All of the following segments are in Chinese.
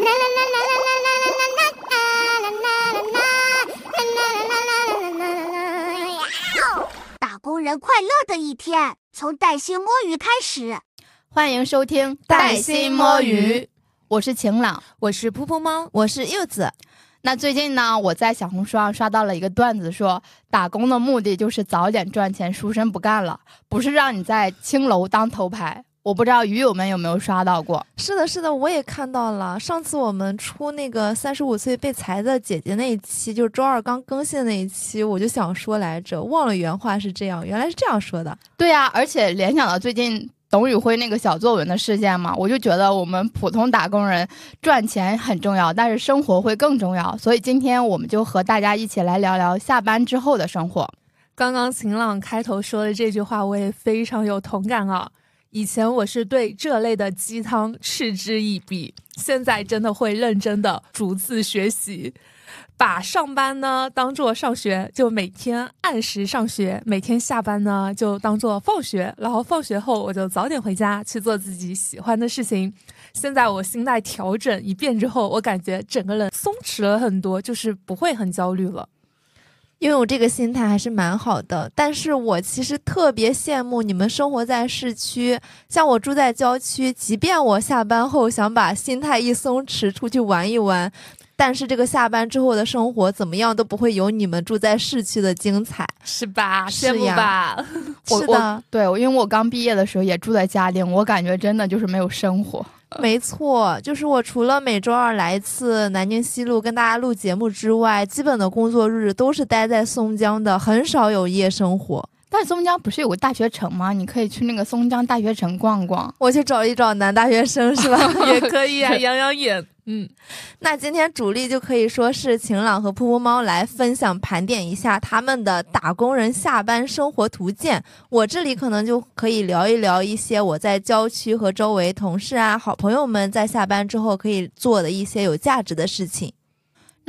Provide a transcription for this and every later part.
打工人快乐的一天，从带薪摸鱼开始。欢迎收听《带薪摸鱼》，我是晴朗，我是噗噗猫，我是柚子。那最近呢，我在小红书上刷到了一个段子，说打工的目的就是早点赚钱，赎身不干了，不是让你在青楼当头牌。我不知道鱼友们有没有刷到过？是的，是的，我也看到了。上次我们出那个三十五岁被裁的姐姐那一期，就是周二刚更新的那一期，我就想说来着，忘了原话是这样，原来是这样说的。对呀，而且联想到最近董宇辉那个小作文的事件嘛，我就觉得我们普通打工人赚钱很重要，但是生活会更重要。所以今天我们就和大家一起来聊聊下班之后的生活。刚刚晴朗开头说的这句话，我也非常有同感啊。以前我是对这类的鸡汤嗤之以鼻，现在真的会认真的逐字学习，把上班呢当做上学，就每天按时上学；每天下班呢就当做放学，然后放学后我就早点回家去做自己喜欢的事情。现在我心态调整一遍之后，我感觉整个人松弛了很多，就是不会很焦虑了。因为我这个心态还是蛮好的，但是我其实特别羡慕你们生活在市区，像我住在郊区，即便我下班后想把心态一松弛，出去玩一玩，但是这个下班之后的生活怎么样都不会有你们住在市区的精彩，是吧？羡慕吧？是的，对，因为我刚毕业的时候也住在嘉定，我感觉真的就是没有生活。没错，就是我除了每周二来一次南京西路跟大家录节目之外，基本的工作日都是待在松江的，很少有夜生活。但松江不是有个大学城吗？你可以去那个松江大学城逛逛。我去找一找男大学生是吧？也可以啊，养养眼。嗯，那今天主力就可以说是晴朗和噗噗猫来分享盘点一下他们的打工人下班生活图鉴。我这里可能就可以聊一聊一些我在郊区和周围同事啊、好朋友们在下班之后可以做的一些有价值的事情。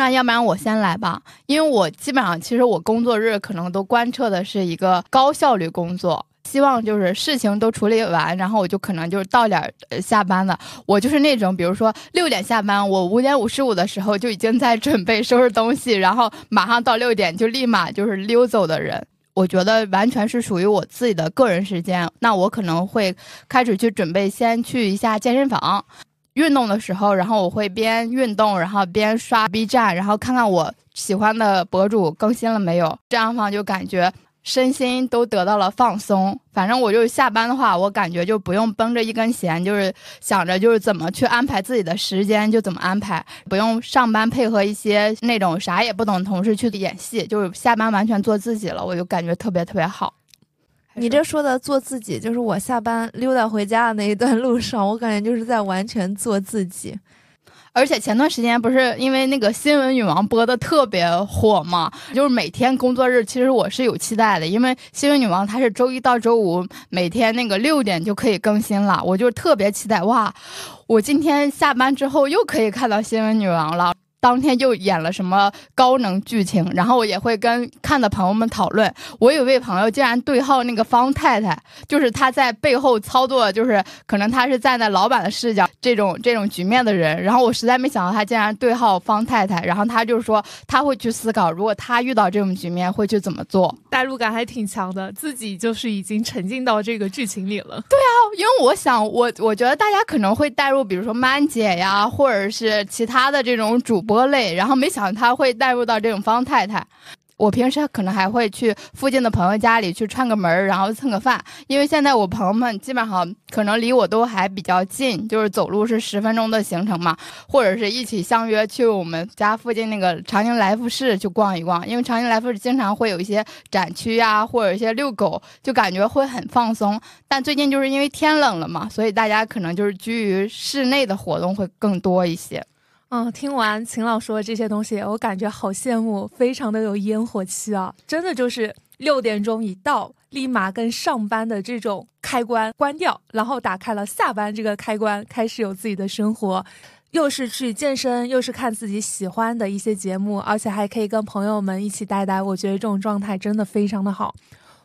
那要不然我先来吧，因为我基本上其实我工作日可能都贯彻的是一个高效率工作，希望就是事情都处理完，然后我就可能就是到点儿下班了。我就是那种，比如说六点下班，我五点五十五的时候就已经在准备收拾东西，然后马上到六点就立马就是溜走的人。我觉得完全是属于我自己的个人时间。那我可能会开始去准备，先去一下健身房。运动的时候，然后我会边运动，然后边刷 B 站，然后看看我喜欢的博主更新了没有。这样的话就感觉身心都得到了放松。反正我就下班的话，我感觉就不用绷着一根弦，就是想着就是怎么去安排自己的时间就怎么安排，不用上班配合一些那种啥也不懂的同事去演戏，就是下班完全做自己了，我就感觉特别特别好。你这说的做自己，就是我下班溜达回家的那一段路上，我感觉就是在完全做自己。而且前段时间不是因为那个新闻女王播的特别火嘛，就是每天工作日，其实我是有期待的，因为新闻女王她是周一到周五每天那个六点就可以更新了，我就特别期待哇，我今天下班之后又可以看到新闻女王了。当天就演了什么高能剧情，然后我也会跟看的朋友们讨论。我有位朋友竟然对号那个方太太，就是他在背后操作，就是可能他是站在老板的视角这种这种局面的人。然后我实在没想到他竟然对号方太太，然后他就说他会去思考，如果他遇到这种局面会去怎么做，代入感还挺强的，自己就是已经沉浸到这个剧情里了。对啊，因为我想我我觉得大家可能会带入，比如说曼姐呀，或者是其他的这种主。播类，然后没想到他会带入到这种方太太。我平时可能还会去附近的朋友家里去串个门然后蹭个饭。因为现在我朋友们基本上可能离我都还比较近，就是走路是十分钟的行程嘛，或者是一起相约去我们家附近那个长宁来福士去逛一逛。因为长宁来福士经常会有一些展区呀，或者一些遛狗，就感觉会很放松。但最近就是因为天冷了嘛，所以大家可能就是居于室内的活动会更多一些。嗯，听完秦老说的这些东西，我感觉好羡慕，非常的有烟火气啊！真的就是六点钟一到，立马跟上班的这种开关关掉，然后打开了下班这个开关，开始有自己的生活，又是去健身，又是看自己喜欢的一些节目，而且还可以跟朋友们一起呆呆。我觉得这种状态真的非常的好。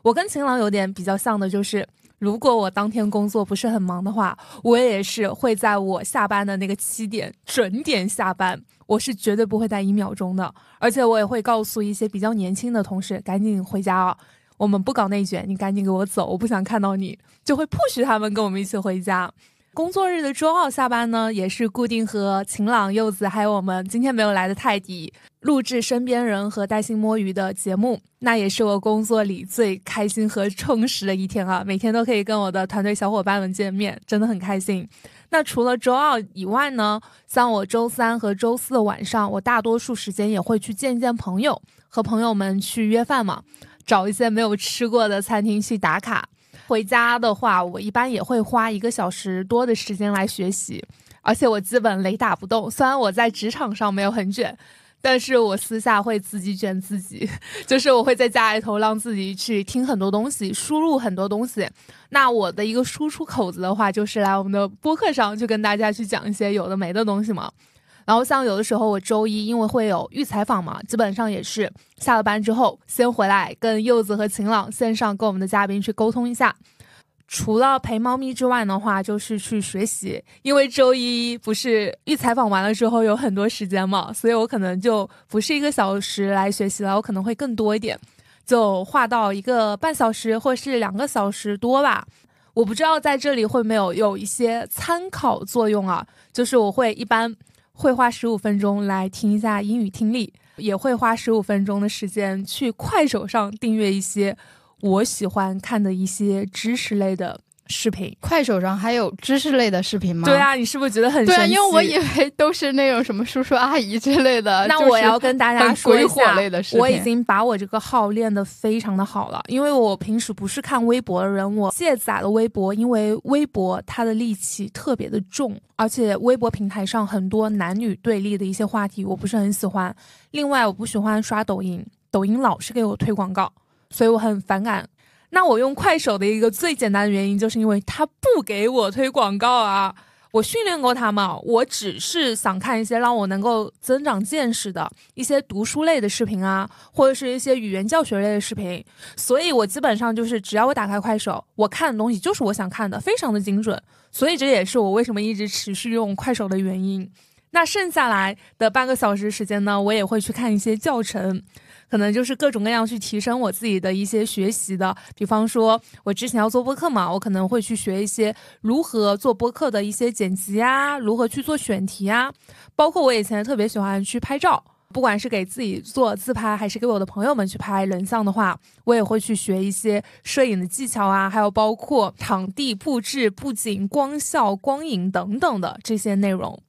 我跟秦朗有点比较像的，就是如果我当天工作不是很忙的话，我也是会在我下班的那个七点准点下班，我是绝对不会待一秒钟的。而且我也会告诉一些比较年轻的同事，赶紧回家啊，我们不搞内卷，你赶紧给我走，我不想看到你，就会 push 他们跟我们一起回家。工作日的周二下班呢，也是固定和晴朗、柚子还有我们今天没有来的泰迪录制《身边人》和带薪摸鱼的节目，那也是我工作里最开心和充实的一天啊！每天都可以跟我的团队小伙伴们见面，真的很开心。那除了周二以外呢，像我周三和周四的晚上，我大多数时间也会去见见朋友，和朋友们去约饭嘛，找一些没有吃过的餐厅去打卡。回家的话，我一般也会花一个小时多的时间来学习，而且我基本雷打不动。虽然我在职场上没有很卷，但是我私下会自己卷自己，就是我会在家里头让自己去听很多东西，输入很多东西。那我的一个输出口子的话，就是来我们的播客上去跟大家去讲一些有的没的东西嘛。然后像有的时候我周一因为会有预采访嘛，基本上也是下了班之后先回来跟柚子和晴朗线上跟我们的嘉宾去沟通一下。除了陪猫咪之外的话，就是去学习，因为周一不是预采访完了之后有很多时间嘛，所以我可能就不是一个小时来学习了，我可能会更多一点，就画到一个半小时或是两个小时多吧。我不知道在这里会没有有一些参考作用啊，就是我会一般。会花十五分钟来听一下英语听力，也会花十五分钟的时间去快手上订阅一些我喜欢看的一些知识类的。视频，快手上还有知识类的视频吗？对啊，你是不是觉得很对？因为我以为都是那种什么叔叔阿姨之类的。那我要跟大家说一下，类的我已经把我这个号练得非常的好了。因为我平时不是看微博的人，我卸载了微博，因为微博它的戾气特别的重，而且微博平台上很多男女对立的一些话题，我不是很喜欢。另外，我不喜欢刷抖音，抖音老是给我推广告，所以我很反感。那我用快手的一个最简单的原因，就是因为它不给我推广告啊。我训练过它嘛，我只是想看一些让我能够增长见识的一些读书类的视频啊，或者是一些语言教学类的视频。所以我基本上就是只要我打开快手，我看的东西就是我想看的，非常的精准。所以这也是我为什么一直持续用快手的原因。那剩下来的半个小时时间呢，我也会去看一些教程。可能就是各种各样去提升我自己的一些学习的，比方说，我之前要做播客嘛，我可能会去学一些如何做播客的一些剪辑啊，如何去做选题啊，包括我以前特别喜欢去拍照，不管是给自己做自拍，还是给我的朋友们去拍人像的话，我也会去学一些摄影的技巧啊，还有包括场地布置、布景、光效、光影等等的这些内容。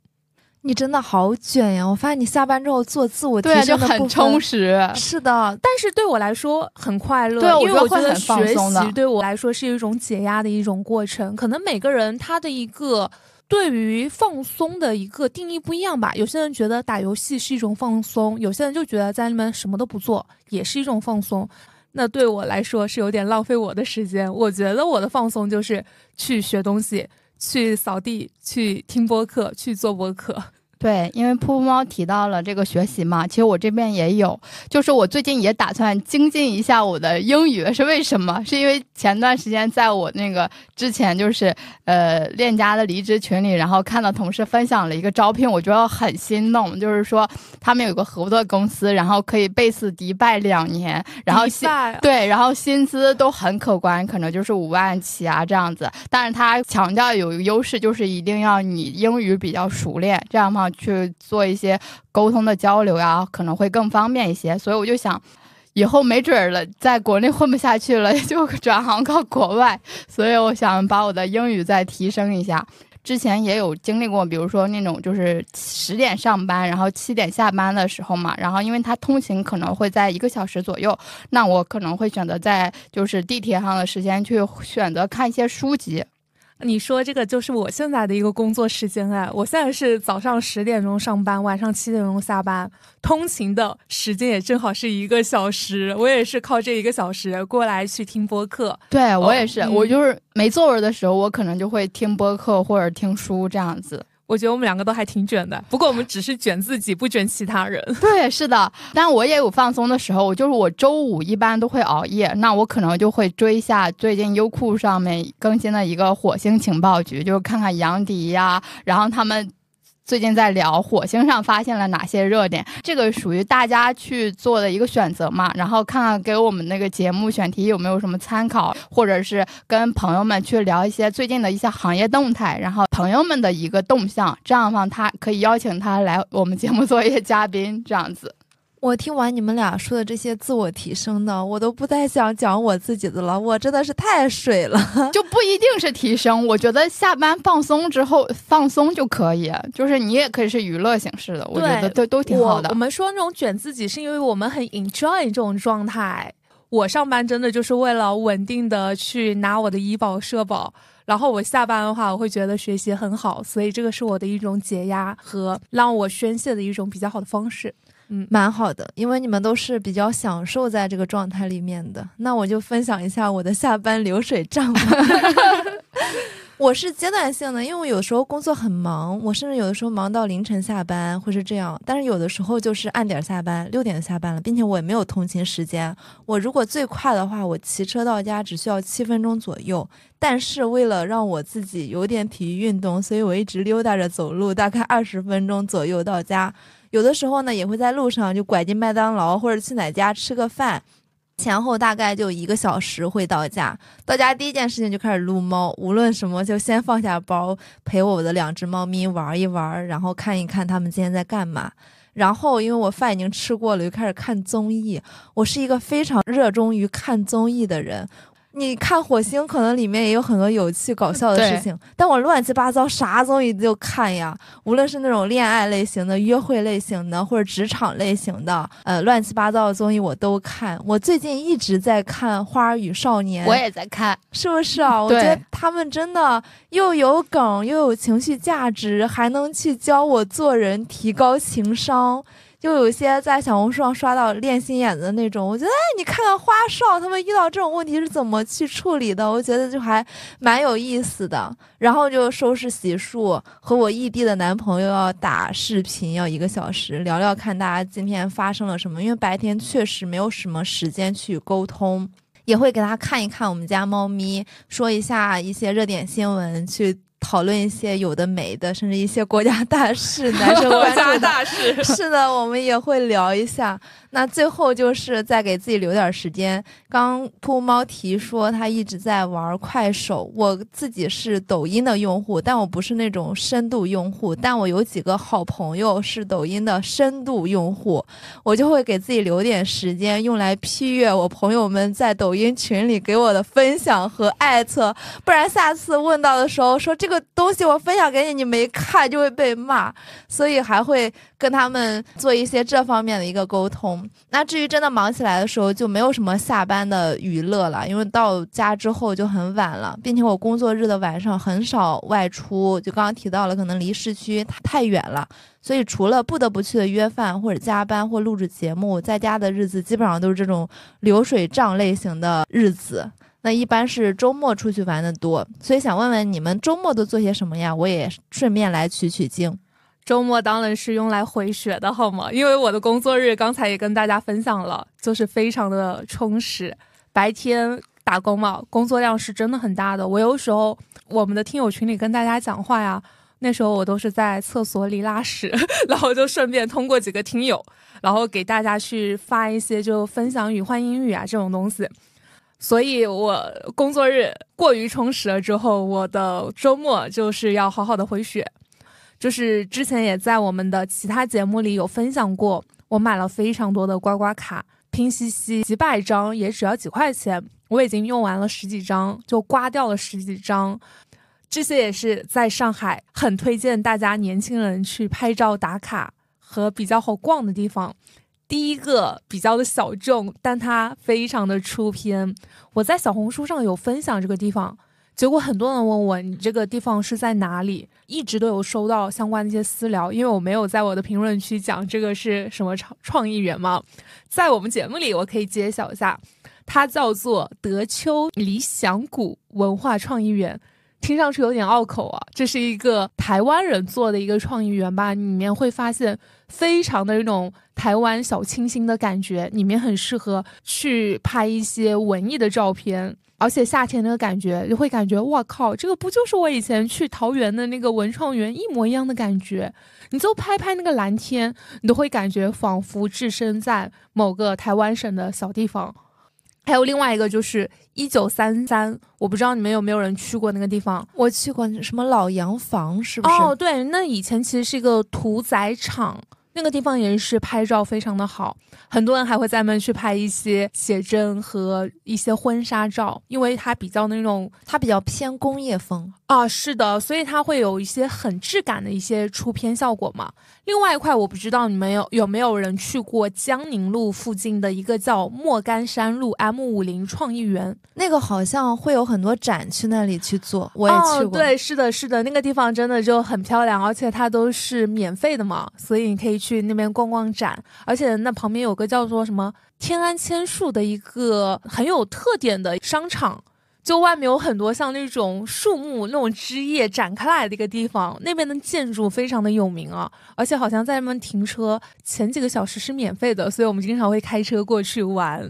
你真的好卷呀！我发现你下班之后做自我提升的很充实。是的，但是对我来说很快乐。对，因为我觉得学习对我来说是一种解压的一种过程。可能每个人他的一个对于放松的一个定义不一样吧。有些人觉得打游戏是一种放松，有些人就觉得在里面什么都不做也是一种放松。那对我来说是有点浪费我的时间。我觉得我的放松就是去学东西，去扫地，去听播客，去做播客。对，因为噗噗猫提到了这个学习嘛，其实我这边也有，就是我最近也打算精进一下我的英语，是为什么？是因为前段时间在我那个之前就是呃链家的离职群里，然后看到同事分享了一个招聘，我觉得很心动，就是说他们有个合作公司，然后可以贝斯迪拜两年，然后薪对，然后薪资都很可观，可能就是五万起啊这样子，但是他强调有一个优势，就是一定要你英语比较熟练，这样嘛。去做一些沟通的交流呀，可能会更方便一些。所以我就想，以后没准儿了，在国内混不下去了，就转行到国外。所以我想把我的英语再提升一下。之前也有经历过，比如说那种就是十点上班，然后七点下班的时候嘛，然后因为他通勤可能会在一个小时左右，那我可能会选择在就是地铁上的时间去选择看一些书籍。你说这个就是我现在的一个工作时间哎，我现在是早上十点钟上班，晚上七点钟下班，通勤的时间也正好是一个小时，我也是靠这一个小时过来去听播客。对我也是，我就是没作文的时候，我可能就会听播客或者听书这样子。我觉得我们两个都还挺卷的，不过我们只是卷自己，不卷其他人。对，是的，但我也有放松的时候。我就是我周五一般都会熬夜，那我可能就会追一下最近优酷上面更新的一个火星情报局，就是看看杨迪呀，然后他们。最近在聊火星上发现了哪些热点，这个属于大家去做的一个选择嘛？然后看看给我们那个节目选题有没有什么参考，或者是跟朋友们去聊一些最近的一些行业动态，然后朋友们的一个动向，这样的话他可以邀请他来我们节目做一些嘉宾，这样子。我听完你们俩说的这些自我提升的，我都不太想讲我自己的了。我真的是太水了，就不一定是提升。我觉得下班放松之后放松就可以，就是你也可以是娱乐形式的，我觉得都都挺好的。我们说那种卷自己，是因为我们很 enjoy 这种状态。我上班真的就是为了稳定的去拿我的医保社保，然后我下班的话，我会觉得学习很好，所以这个是我的一种解压和让我宣泄的一种比较好的方式。嗯，蛮好的，因为你们都是比较享受在这个状态里面的。那我就分享一下我的下班流水账吧。我是阶段性的，因为我有时候工作很忙，我甚至有的时候忙到凌晨下班，会是这样。但是有的时候就是按点下班，六点下班了，并且我也没有通勤时间。我如果最快的话，我骑车到家只需要七分钟左右。但是为了让我自己有点体育运动，所以我一直溜达着走路，大概二十分钟左右到家。有的时候呢，也会在路上就拐进麦当劳或者去哪家吃个饭，前后大概就一个小时会到家。到家第一件事情就开始撸猫，无论什么就先放下包，陪我的两只猫咪玩一玩，然后看一看它们今天在干嘛。然后因为我饭已经吃过了，就开始看综艺。我是一个非常热衷于看综艺的人。你看火星，可能里面也有很多有趣搞笑的事情，但我乱七八糟啥综艺都看呀，无论是那种恋爱类型的、约会类型的，或者职场类型的，呃，乱七八糟的综艺我都看。我最近一直在看《花儿与少年》，我也在看，是不是啊？我觉得他们真的又有梗，又有情绪价值，还能去教我做人，提高情商。就有些在小红书上刷到练心眼的那种，我觉得哎，你看看花少他们遇到这种问题是怎么去处理的，我觉得就还蛮有意思的。然后就收拾洗漱，和我异地的男朋友要打视频，要一个小时聊聊看大家今天发生了什么，因为白天确实没有什么时间去沟通，也会给他看一看我们家猫咪，说一下一些热点新闻去。讨论一些有的没的，甚至一些国家大事，男生国家大事是的，我们也会聊一下。那最后就是再给自己留点时间。刚兔猫提说他一直在玩快手，我自己是抖音的用户，但我不是那种深度用户。但我有几个好朋友是抖音的深度用户，我就会给自己留点时间用来批阅我朋友们在抖音群里给我的分享和艾特，不然下次问到的时候说这个东西我分享给你，你没看就会被骂，所以还会跟他们做一些这方面的一个沟通。那至于真的忙起来的时候，就没有什么下班的娱乐了，因为到家之后就很晚了，并且我工作日的晚上很少外出，就刚刚提到了，可能离市区太远了，所以除了不得不去的约饭或者加班或录制节目，在家的日子基本上都是这种流水账类型的日子。那一般是周末出去玩的多，所以想问问你们周末都做些什么呀？我也顺便来取取经。周末当然是用来回血的，好吗？因为我的工作日刚才也跟大家分享了，就是非常的充实。白天打工嘛，工作量是真的很大的。我有时候我们的听友群里跟大家讲话呀，那时候我都是在厕所里拉屎，然后就顺便通过几个听友，然后给大家去发一些就分享语换英语啊这种东西。所以我工作日过于充实了之后，我的周末就是要好好的回血。就是之前也在我们的其他节目里有分享过，我买了非常多的刮刮卡，拼夕夕几百张也只要几块钱，我已经用完了十几张，就刮掉了十几张。这些也是在上海很推荐大家年轻人去拍照打卡和比较好逛的地方。第一个比较的小众，但它非常的出片，我在小红书上有分享这个地方。结果很多人问我，你这个地方是在哪里？一直都有收到相关的一些私聊，因为我没有在我的评论区讲这个是什么创创意园嘛，在我们节目里我可以揭晓一下，它叫做德丘理想谷文化创意园，听上去有点拗口啊。这是一个台湾人做的一个创意园吧，里面会发现非常的一种台湾小清新的感觉，里面很适合去拍一些文艺的照片。而且夏天那个感觉，就会感觉哇靠，这个不就是我以前去桃园的那个文创园一模一样的感觉？你就拍拍那个蓝天，你都会感觉仿佛置身在某个台湾省的小地方。还有另外一个就是一九三三，我不知道你们有没有人去过那个地方？我去过，什么老洋房是不是？哦，对，那以前其实是一个屠宰场。那个地方也是拍照非常的好，很多人还会在那去拍一些写真和一些婚纱照，因为它比较那种，它比较偏工业风啊，是的，所以它会有一些很质感的一些出片效果嘛。另外一块，我不知道你们有有没有人去过江宁路附近的一个叫莫干山路 M 五零创意园，那个好像会有很多展去那里去做，我也去过。对，是的，是的，那个地方真的就很漂亮，而且它都是免费的嘛，所以你可以去。去那边逛逛展，而且那旁边有个叫做什么天安千树的一个很有特点的商场，就外面有很多像那种树木那种枝叶展开来的一个地方。那边的建筑非常的有名啊，而且好像在那边停车前几个小时是免费的，所以我们经常会开车过去玩。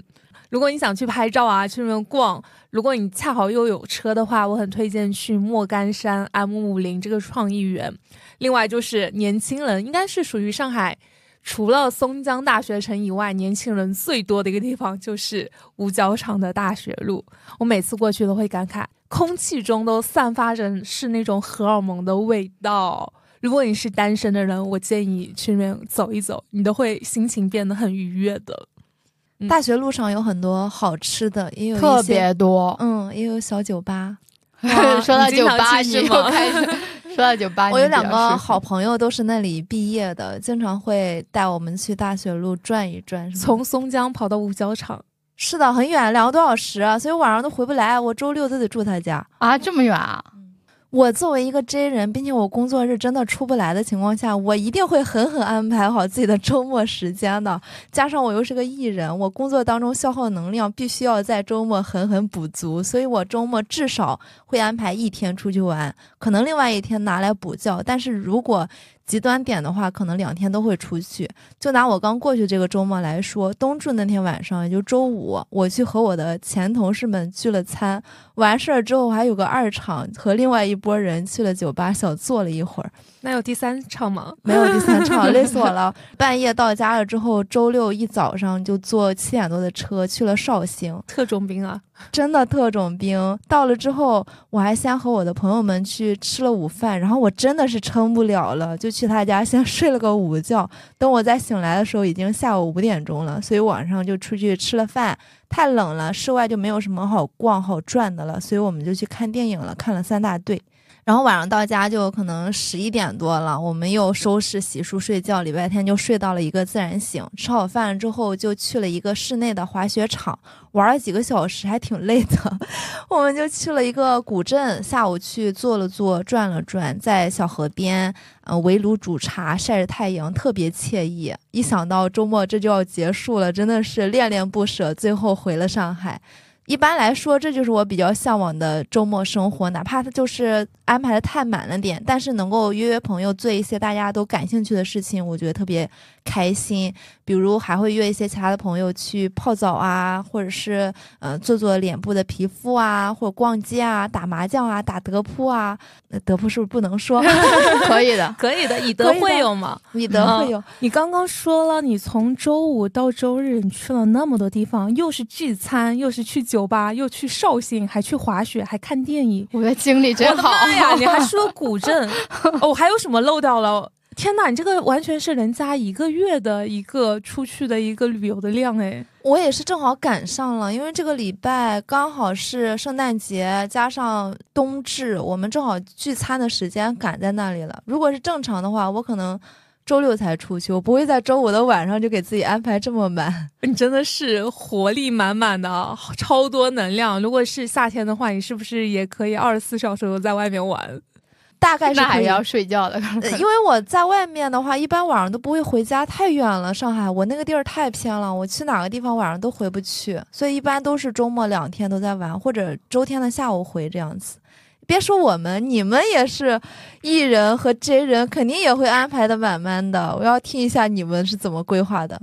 如果你想去拍照啊，去那边逛，如果你恰好又有车的话，我很推荐去莫干山 M 五零这个创意园。另外就是年轻人，应该是属于上海除了松江大学城以外，年轻人最多的一个地方，就是五角场的大学路。我每次过去都会感慨，空气中都散发着是那种荷尔蒙的味道。如果你是单身的人，我建议去那边走一走，你都会心情变得很愉悦的。大学路上有很多好吃的，也有特别多，嗯，也有小酒吧。说到酒吧，你又开始。说到酒吧，我有两个好朋友都是那里毕业的，经常会带我们去大学路转一转。从松江跑到五角场，是的，很远，两个多小时，所以晚上都回不来。我周六都得住他家啊，这么远啊！我作为一个 J 人，并且我工作日真的出不来的情况下，我一定会狠狠安排好自己的周末时间的。加上我又是个艺人，我工作当中消耗能量必须要在周末狠狠补足，所以我周末至少会安排一天出去玩，可能另外一天拿来补觉。但是如果极端点的话，可能两天都会出去。就拿我刚过去这个周末来说，冬至那天晚上，也就周五，我去和我的前同事们聚了餐。完事儿之后，还有个二场，和另外一波人去了酒吧小坐了一会儿。那有第三场吗？没有第三场，累死我了。半夜到家了之后，周六一早上就坐七点多的车去了绍兴。特种兵啊，真的特种兵。到了之后，我还先和我的朋友们去吃了午饭，然后我真的是撑不了了，就去他家先睡了个午觉。等我再醒来的时候，已经下午五点钟了，所以晚上就出去吃了饭。太冷了，室外就没有什么好逛好转的了，所以我们就去看电影了，看了三大队。然后晚上到家就可能十一点多了，我们又收拾洗漱睡觉。礼拜天就睡到了一个自然醒。吃好饭之后就去了一个室内的滑雪场，玩了几个小时，还挺累的。我们就去了一个古镇，下午去坐了坐，转了转，在小河边，呃，围炉煮茶，晒着太阳，特别惬意。一想到周末这就要结束了，真的是恋恋不舍。最后回了上海。一般来说，这就是我比较向往的周末生活，哪怕它就是安排的太满了点，但是能够约约朋友做一些大家都感兴趣的事情，我觉得特别开心。比如还会约一些其他的朋友去泡澡啊，或者是嗯做做脸部的皮肤啊，或者逛街啊、打麻将啊、打德扑啊。那德扑是不是不能说？可以的，可以的，以德会友嘛，以德会友。你刚刚说了，你从周五到周日，你去了那么多地方，又是聚餐，又是去酒。酒吧又去绍兴，还去滑雪，还看电影，我的经历真好呀！你还说 古镇哦，还有什么漏掉了？天哪，你这个完全是人家一个月的一个出去的一个旅游的量哎！我也是正好赶上了，因为这个礼拜刚好是圣诞节加上冬至，我们正好聚餐的时间赶在那里了。如果是正常的话，我可能。周六才出去，我不会在周五的晚上就给自己安排这么满。你真的是活力满满的，超多能量。如果是夏天的话，你是不是也可以二十四小时都在外面玩？大概是还要睡觉的，因为我在外面的话，一般晚上都不会回家，太远了。上海我那个地儿太偏了，我去哪个地方晚上都回不去，所以一般都是周末两天都在玩，或者周天的下午回这样子。别说我们，你们也是艺人和 J 人，肯定也会安排的满满的。我要听一下你们是怎么规划的。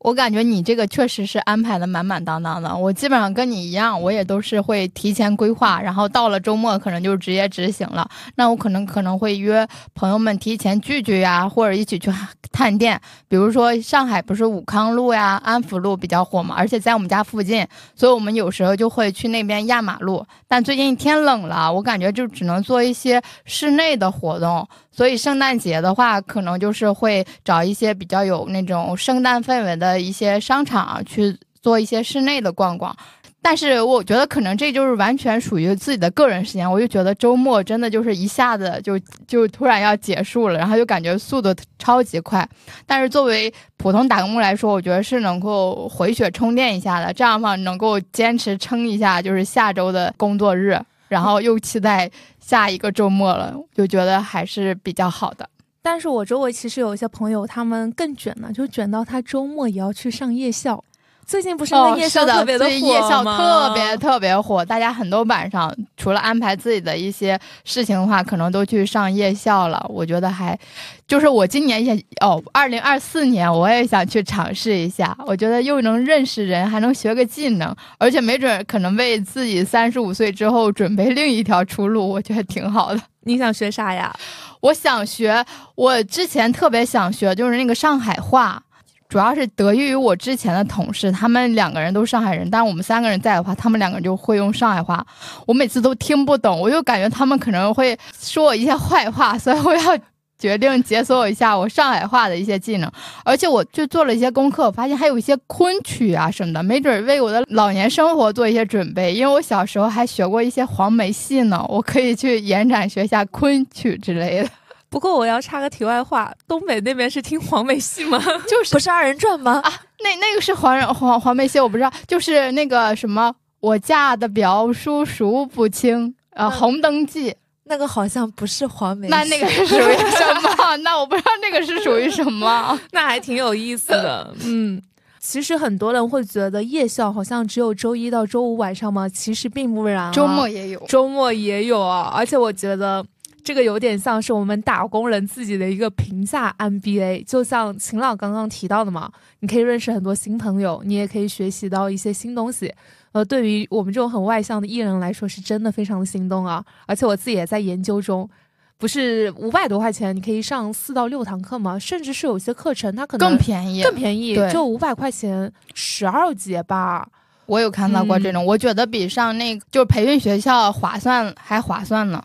我感觉你这个确实是安排的满满当当的。我基本上跟你一样，我也都是会提前规划，然后到了周末可能就直接执行了。那我可能可能会约朋友们提前聚聚呀，或者一起去 探店。比如说上海不是武康路呀、安福路比较火嘛，而且在我们家附近，所以我们有时候就会去那边压马路。但最近天冷了，我感觉就只能做一些室内的活动。所以圣诞节的话，可能就是会找一些比较有那种圣诞氛围的一些商场去做一些室内的逛逛。但是我觉得可能这就是完全属于自己的个人时间。我就觉得周末真的就是一下子就就突然要结束了，然后就感觉速度超级快。但是作为普通打工来说，我觉得是能够回血充电一下的，这样的话能够坚持撑一下，就是下周的工作日，然后又期待。下一个周末了，就觉得还是比较好的。但是我周围其实有一些朋友，他们更卷呢，就卷到他周末也要去上夜校。最近不是那夜校特别的火夜校特别特别火，大家很多晚上除了安排自己的一些事情的话，可能都去上夜校了。我觉得还，就是我今年也哦，二零二四年我也想去尝试一下。我觉得又能认识人，还能学个技能，而且没准可能为自己三十五岁之后准备另一条出路，我觉得挺好的。你想学啥呀？我想学，我之前特别想学，就是那个上海话。主要是得益于我之前的同事，他们两个人都是上海人，但我们三个人在的话，他们两个人就会用上海话，我每次都听不懂，我就感觉他们可能会说我一些坏话，所以我要决定解锁一下我上海话的一些技能，而且我就做了一些功课，发现还有一些昆曲啊什么的，没准为我的老年生活做一些准备，因为我小时候还学过一些黄梅戏呢，我可以去延展学一下昆曲之类的。不过我要插个题外话，东北那边是听黄梅戏吗？就是不是二人转吗？啊，那那个是黄人黄黄梅戏，我不知道。就是那个什么，我嫁的表叔数不清，呃，《红灯记》那个好像不是黄梅。那那个是属于什么？那我不知道那个是属于什么。那还挺有意思的。嗯，其实很多人会觉得夜校好像只有周一到周五晚上吗？其实并不然，周末也有，周末也有啊。而且我觉得。这个有点像是我们打工人自己的一个评价 MBA，就像秦朗刚刚提到的嘛，你可以认识很多新朋友，你也可以学习到一些新东西。呃，对于我们这种很外向的艺人来说，是真的非常的心动啊！而且我自己也在研究中，不是五百多块钱，你可以上四到六堂课吗？甚至是有些课程它可能更便宜，更便宜，就五百块钱十二节吧。我有看到过这种，我觉得比上那个就是培训学校划算还划算呢。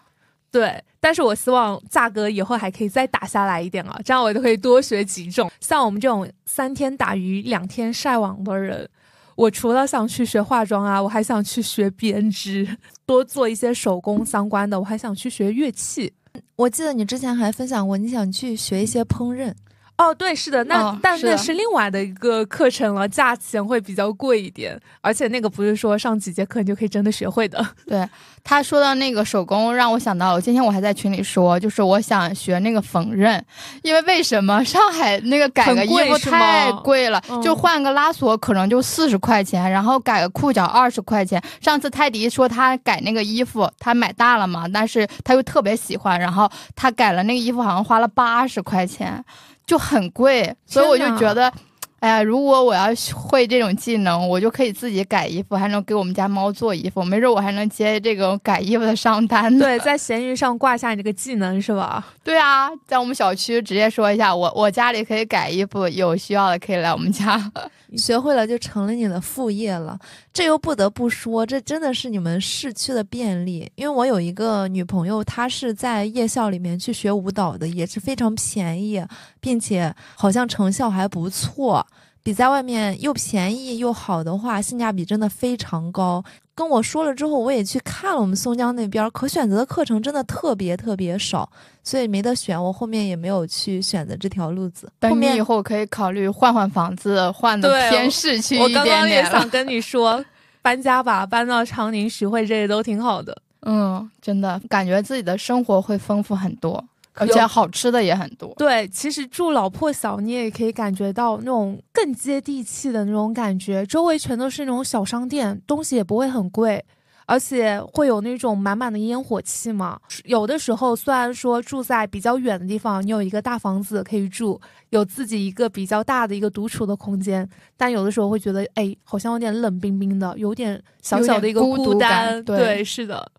对。但是我希望价格以后还可以再打下来一点啊，这样我就可以多学几种。像我们这种三天打鱼两天晒网的人，我除了想去学化妆啊，我还想去学编织，多做一些手工相关的。我还想去学乐器。我记得你之前还分享过，你想去学一些烹饪。哦，对，是的，那但那是另外的一个课程了，价钱会比较贵一点，而且那个不是说上几节课你就可以真的学会的。对他说到那个手工，让我想到了，今天我还在群里说，就是我想学那个缝纫，因为为什么上海那个改个衣服太贵了，就换个拉锁可能就四十块钱，然后改个裤脚二十块钱。上次泰迪说他改那个衣服，他买大了嘛，但是他又特别喜欢，然后他改了那个衣服，好像花了八十块钱。就很贵，所以我就觉得，哎呀，如果我要会这种技能，我就可以自己改衣服，还能给我们家猫做衣服，没准我还能接这种改衣服的商单。对，在闲鱼上挂下你这个技能是吧？对啊，在我们小区直接说一下，我我家里可以改衣服，有需要的可以来我们家。学会了就成了你的副业了，这又不得不说，这真的是你们市区的便利。因为我有一个女朋友，她是在夜校里面去学舞蹈的，也是非常便宜，并且好像成效还不错，比在外面又便宜又好的话，性价比真的非常高。跟我说了之后，我也去看了我们松江那边可选择的课程，真的特别特别少，所以没得选。我后面也没有去选择这条路子。等你以后可以考虑换换房子，换的偏市区一点点。我刚刚也想跟你说，搬家吧，搬到长宁、徐汇这些都挺好的。嗯，真的感觉自己的生活会丰富很多。而且好吃的也很多。对，其实住老破小，你也可以感觉到那种更接地气的那种感觉。周围全都是那种小商店，东西也不会很贵。而且会有那种满满的烟火气嘛。有的时候虽然说住在比较远的地方，你有一个大房子可以住，有自己一个比较大的一个独处的空间，但有的时候会觉得，哎，好像有点冷冰冰的，有点小小的一个孤独单。感对是的，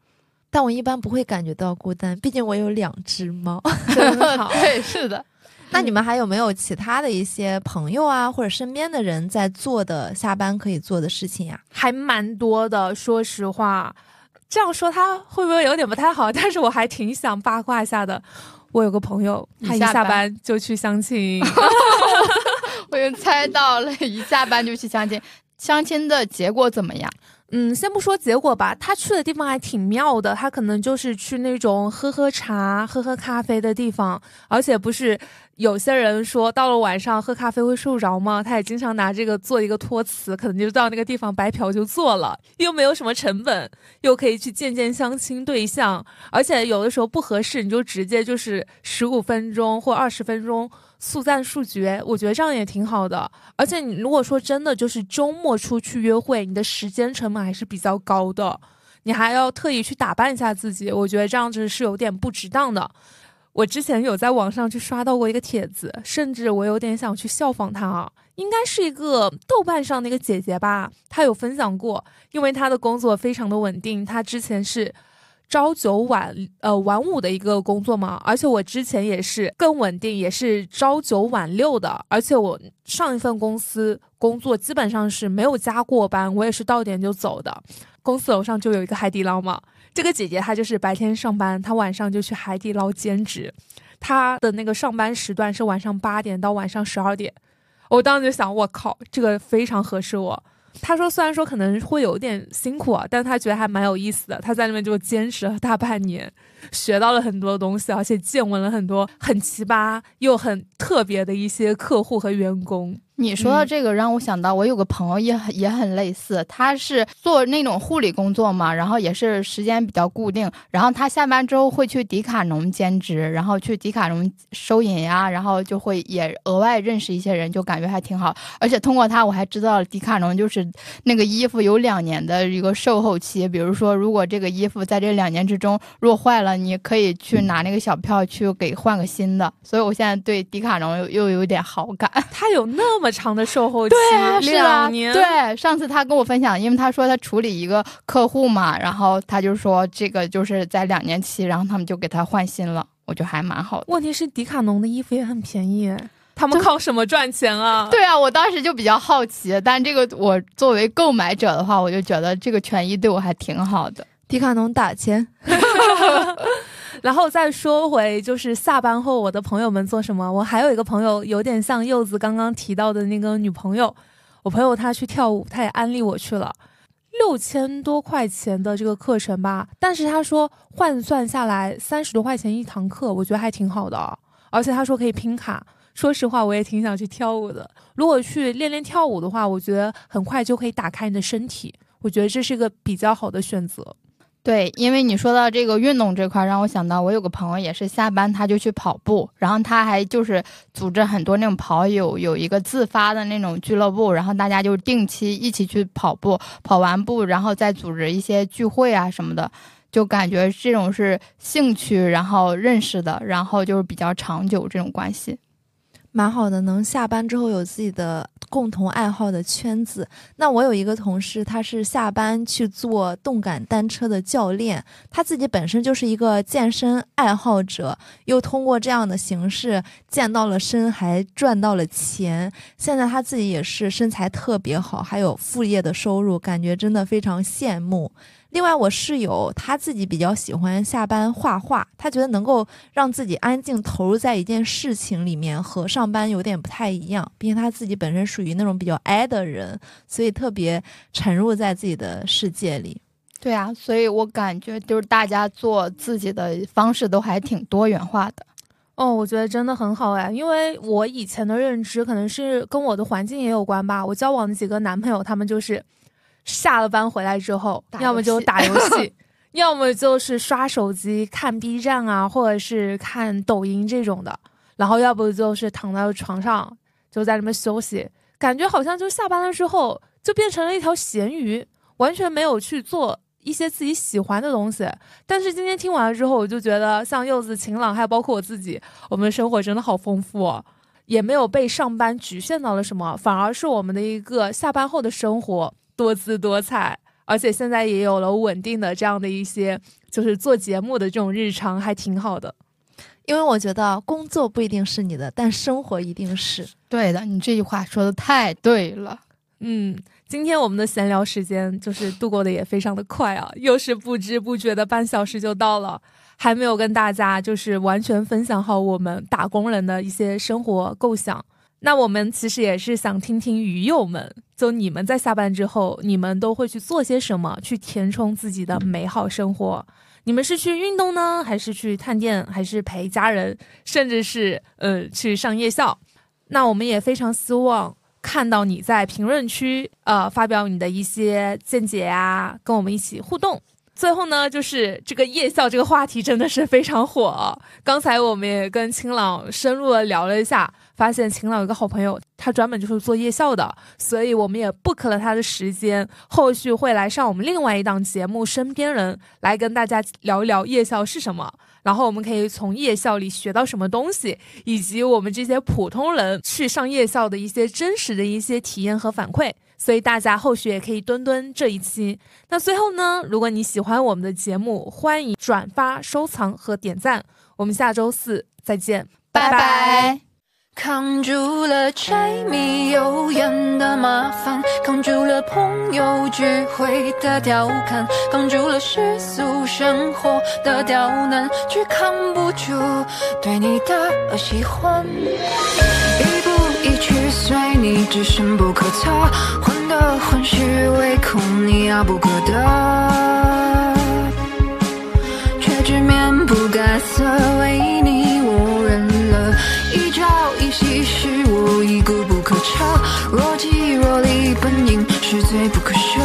但我一般不会感觉到孤单，毕竟我有两只猫。真好。对，是的。那你们还有没有其他的一些朋友啊，或者身边的人在做的下班可以做的事情呀？还蛮多的，说实话，这样说他会不会有点不太好？但是我还挺想八卦一下的。我有个朋友，他一下班班就去相亲，我已经猜到了，一下班就去相亲，相亲的结果怎么样？嗯，先不说结果吧，他去的地方还挺妙的，他可能就是去那种喝喝茶、喝喝咖啡的地方，而且不是有些人说到了晚上喝咖啡会睡不着吗？他也经常拿这个做一个托词，可能就到那个地方白嫖就做了，又没有什么成本，又可以去见见相亲对象，而且有的时候不合适，你就直接就是十五分钟或二十分钟速战速决，我觉得这样也挺好的。而且你如果说真的就是周末出去约会，你的时间成本还是比较高的，你还要特意去打扮一下自己，我觉得这样子是有点不值当的。我之前有在网上去刷到过一个帖子，甚至我有点想去效仿她啊，应该是一个豆瓣上的一个姐姐吧，她有分享过，因为她的工作非常的稳定，她之前是朝九晚呃晚五的一个工作嘛，而且我之前也是更稳定，也是朝九晚六的，而且我上一份公司工作基本上是没有加过班，我也是到点就走的。公司楼上就有一个海底捞嘛，这个姐姐她就是白天上班，她晚上就去海底捞兼职，她的那个上班时段是晚上八点到晚上十二点。我当时就想，我靠，这个非常合适我。她说，虽然说可能会有点辛苦啊，但她觉得还蛮有意思的。她在那边就坚持了大半年，学到了很多东西，而且见闻了很多很奇葩又很特别的一些客户和员工。你说到嗯这个，让我想到我有个朋友也很也很类似，他是做那种护理工作嘛，然后也是时间比较固定，然后他下班之后会去迪卡侬兼职，然后去迪卡侬收银呀，然后就会也额外认识一些人，就感觉还挺好。而且通过他，我还知道了迪卡侬就是那个衣服有两年的一个售后期，比如说如果这个衣服在这两年之中如果坏了，你可以去拿那个小票去给换个新的。所以我现在对迪卡侬又又有点好感。他有那么长的售后期，对啊，是啊，两年，对，上次他跟我分享，因为他说他处理一个客户嘛，然后他就说这个就是在两年期，然后他们就给他换新了，我觉得还蛮好的。问题是迪卡侬的衣服也很便宜，他们靠什么赚钱啊？对啊，我当时就比较好奇，但这个我作为购买者的话，我就觉得这个权益对我还挺好的。迪卡侬打钱，然后再说回，就是下班后我的朋友们做什么？我还有一个朋友，有点像柚子刚刚提到的那个女朋友。我朋友她去跳舞，她也安利我去了，六千多块钱的这个课程吧。但是她说换算下来三十多块钱一堂课，我觉得还挺好的。而且她说可以拼卡。说实话，我也挺想去跳舞的。如果去练练跳舞的话，我觉得很快就可以打开你的身体。我觉得这是个比较好的选择。对，因为你说到这个运动这块，让我想到我有个朋友也是下班他就去跑步，然后他还就是组织很多那种跑友有一个自发的那种俱乐部，然后大家就定期一起去跑步，跑完步然后再组织一些聚会啊什么的，就感觉这种是兴趣，然后认识的，然后就是比较长久这种关系。蛮好的，能下班之后有自己的共同爱好的圈子。那我有一个同事，他是下班去做动感单车的教练，他自己本身就是一个健身爱好者，又通过这样的形式见到了身，还赚到了钱。现在他自己也是身材特别好，还有副业的收入，感觉真的非常羡慕。另外，我室友他自己比较喜欢下班画画，他觉得能够让自己安静投入在一件事情里面，和上班有点不太一样。并且他自己本身属于那种比较 I 的人，所以特别沉入在自己的世界里。对啊，所以我感觉就是大家做自己的方式都还挺多元化的。哦，我觉得真的很好哎，因为我以前的认知可能是跟我的环境也有关吧。我交往的几个男朋友，他们就是下了班回来之后，要么就打游戏，要么就是刷手机看 B 站啊，或者是看抖音这种的，然后要不就是躺在床上就在那边休息，感觉好像就下班了之后就变成了一条咸鱼，完全没有去做一些自己喜欢的东西。但是今天听完了之后，我就觉得像柚子、晴朗，还有包括我自己，我们的生活真的好丰富哦，也没有被上班局限到了什么，反而是我们的一个下班后的生活多姿多彩。而且现在也有了稳定的这样的一些，就是做节目的这种日常，还挺好的。因为我觉得工作不一定是你的，但生活一定是对的。你这句话说的太对了。嗯，今天我们的闲聊时间就是度过的也非常的快啊，又是不知不觉的半小时就到了，还没有跟大家就是完全分享好我们打工人的一些生活构想。那我们其实也是想听听鱼友们，就你们在下班之后，你们都会去做些什么，去填充自己的美好生活？你们是去运动呢，还是去探店，还是陪家人，甚至是呃去上夜校？那我们也非常希望看到你在评论区呃发表你的一些见解啊，跟我们一起互动。最后呢，就是这个夜校这个话题真的是非常火。刚才我们也跟秦朗深入的聊了一下。发现秦朗有个好朋友，他专门就是做夜校的，所以我们也 book 了他的时间，后续会来上我们另外一档节目《身边人》，来跟大家聊一聊夜校是什么，然后我们可以从夜校里学到什么东西，以及我们这些普通人去上夜校的一些真实的一些体验和反馈。所以大家后续也可以蹲蹲这一期。那最后呢，如果你喜欢我们的节目，欢迎转发、收藏和点赞。我们下周四再见，拜拜。扛住了柴米油盐的麻烦，扛住了朋友聚会的调侃，扛住了世俗生活的刁难，却扛不住对你的喜欢。一步去随你，只身不可测，患得患失，唯恐你遥不可得，却只面不改色，为你我忍了。一朝一夕是我已固不可彻，若即若离本应是罪不可赦，